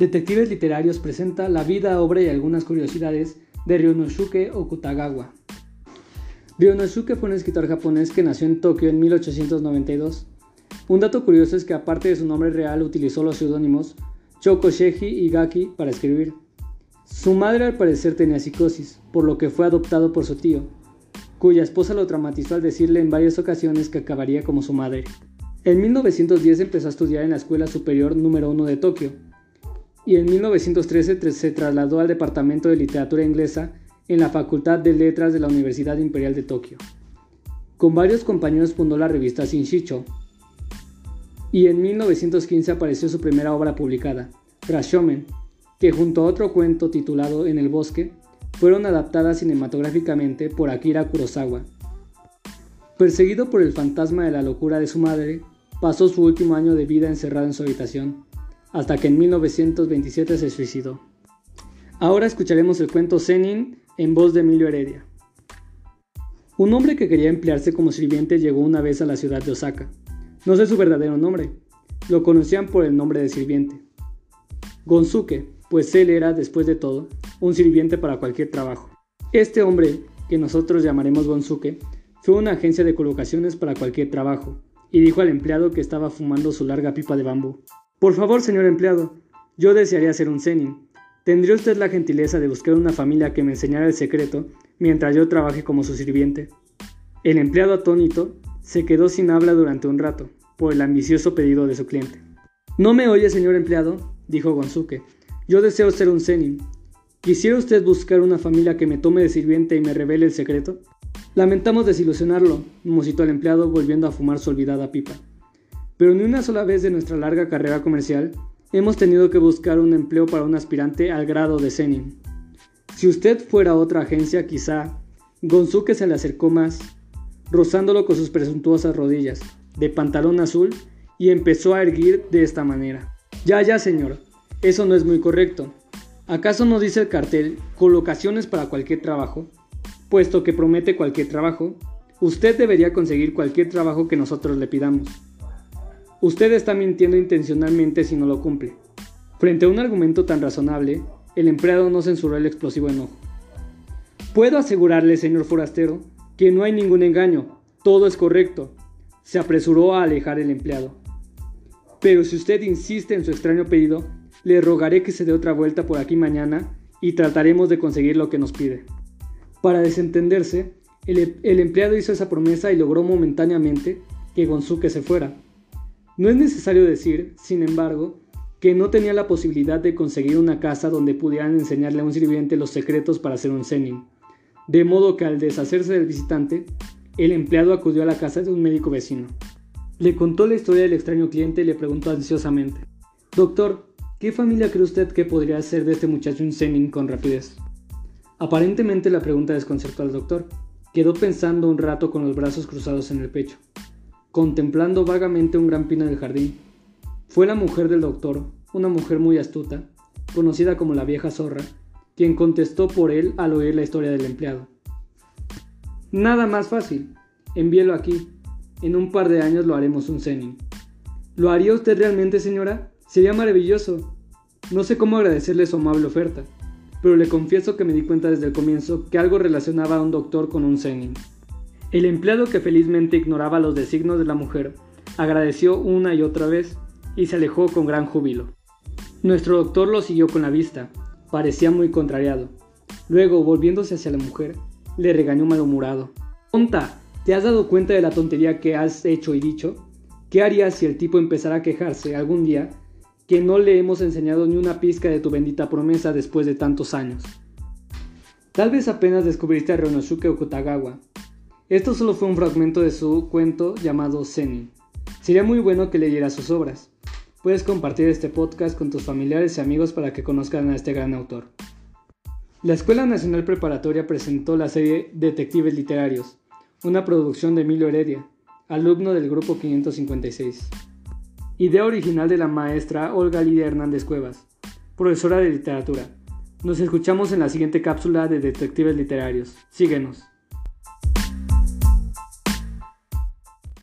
Detectives Literarios presenta la vida, obra y algunas curiosidades de Ryonosuke Okutagawa. Ryonosuke fue un escritor japonés que nació en Tokio en 1892. Un dato curioso es que aparte de su nombre real utilizó los seudónimos Choko Sheji y Gaki para escribir. Su madre al parecer tenía psicosis, por lo que fue adoptado por su tío, cuya esposa lo traumatizó al decirle en varias ocasiones que acabaría como su madre. En 1910 empezó a estudiar en la Escuela Superior número 1 de Tokio, y en 1913 se trasladó al Departamento de Literatura Inglesa en la Facultad de Letras de la Universidad Imperial de Tokio. Con varios compañeros fundó la revista Shinshicho, y en 1915 apareció su primera obra publicada, Rashomon, que junto a otro cuento titulado En el bosque, fueron adaptadas cinematográficamente por Akira Kurosawa. Perseguido por el fantasma de la locura de su madre, pasó su último año de vida encerrado en su habitación, hasta que en 1927 se suicidó. Ahora escucharemos el cuento Zenin en voz de Emilio Heredia. Un hombre que quería emplearse como sirviente llegó una vez a la ciudad de Osaka. No sé su verdadero nombre, lo conocían por el nombre de sirviente. Gonzuke, pues él era, después de todo, un sirviente para cualquier trabajo. Este hombre, que nosotros llamaremos Gonzuke, fue una agencia de colocaciones para cualquier trabajo, y dijo al empleado que estaba fumando su larga pipa de bambú. Por favor, señor empleado, yo desearía ser un zenin. ¿Tendría usted la gentileza de buscar una familia que me enseñara el secreto mientras yo trabaje como su sirviente? El empleado atónito se quedó sin habla durante un rato, por el ambicioso pedido de su cliente. ¿No me oye, señor empleado? dijo Gonzuke. Yo deseo ser un zenin. ¿Quisiera usted buscar una familia que me tome de sirviente y me revele el secreto? Lamentamos desilusionarlo, musitó el empleado volviendo a fumar su olvidada pipa pero ni una sola vez de nuestra larga carrera comercial hemos tenido que buscar un empleo para un aspirante al grado de Zenin. Si usted fuera otra agencia, quizá Gonzuke se le acercó más, rozándolo con sus presuntuosas rodillas, de pantalón azul, y empezó a erguir de esta manera. Ya, ya, señor, eso no es muy correcto. ¿Acaso no dice el cartel colocaciones para cualquier trabajo? Puesto que promete cualquier trabajo, usted debería conseguir cualquier trabajo que nosotros le pidamos. Usted está mintiendo intencionalmente si no lo cumple. Frente a un argumento tan razonable, el empleado no censuró el explosivo enojo. Puedo asegurarle, señor forastero, que no hay ningún engaño, todo es correcto. Se apresuró a alejar el empleado. Pero si usted insiste en su extraño pedido, le rogaré que se dé otra vuelta por aquí mañana y trataremos de conseguir lo que nos pide. Para desentenderse, el, el empleado hizo esa promesa y logró momentáneamente que Gonzuke se fuera. No es necesario decir, sin embargo, que no tenía la posibilidad de conseguir una casa donde pudieran enseñarle a un sirviente los secretos para ser un zenin. De modo que al deshacerse del visitante, el empleado acudió a la casa de un médico vecino. Le contó la historia del extraño cliente y le preguntó ansiosamente, Doctor, ¿qué familia cree usted que podría ser de este muchacho un zenin con rapidez? Aparentemente la pregunta desconcertó al doctor. Quedó pensando un rato con los brazos cruzados en el pecho contemplando vagamente un gran pino del jardín. Fue la mujer del doctor, una mujer muy astuta, conocida como la vieja zorra, quien contestó por él al oír la historia del empleado. Nada más fácil, envíelo aquí. En un par de años lo haremos un zenin. ¿Lo haría usted realmente, señora? Sería maravilloso. No sé cómo agradecerle su amable oferta, pero le confieso que me di cuenta desde el comienzo que algo relacionaba a un doctor con un zenin. El empleado que felizmente ignoraba los designios de la mujer, agradeció una y otra vez y se alejó con gran júbilo. Nuestro doctor lo siguió con la vista, parecía muy contrariado. Luego, volviéndose hacia la mujer, le regañó malhumorado. ¡Tonta! ¿Te has dado cuenta de la tontería que has hecho y dicho? ¿Qué harías si el tipo empezara a quejarse algún día que no le hemos enseñado ni una pizca de tu bendita promesa después de tantos años? Tal vez apenas descubriste a Ryonosuke Okutagawa, esto solo fue un fragmento de su cuento llamado Zenin. Sería muy bueno que leyeras sus obras. Puedes compartir este podcast con tus familiares y amigos para que conozcan a este gran autor. La Escuela Nacional Preparatoria presentó la serie Detectives Literarios, una producción de Emilio Heredia, alumno del grupo 556. Idea original de la maestra Olga Lidia Hernández Cuevas, profesora de literatura. Nos escuchamos en la siguiente cápsula de Detectives Literarios. Síguenos.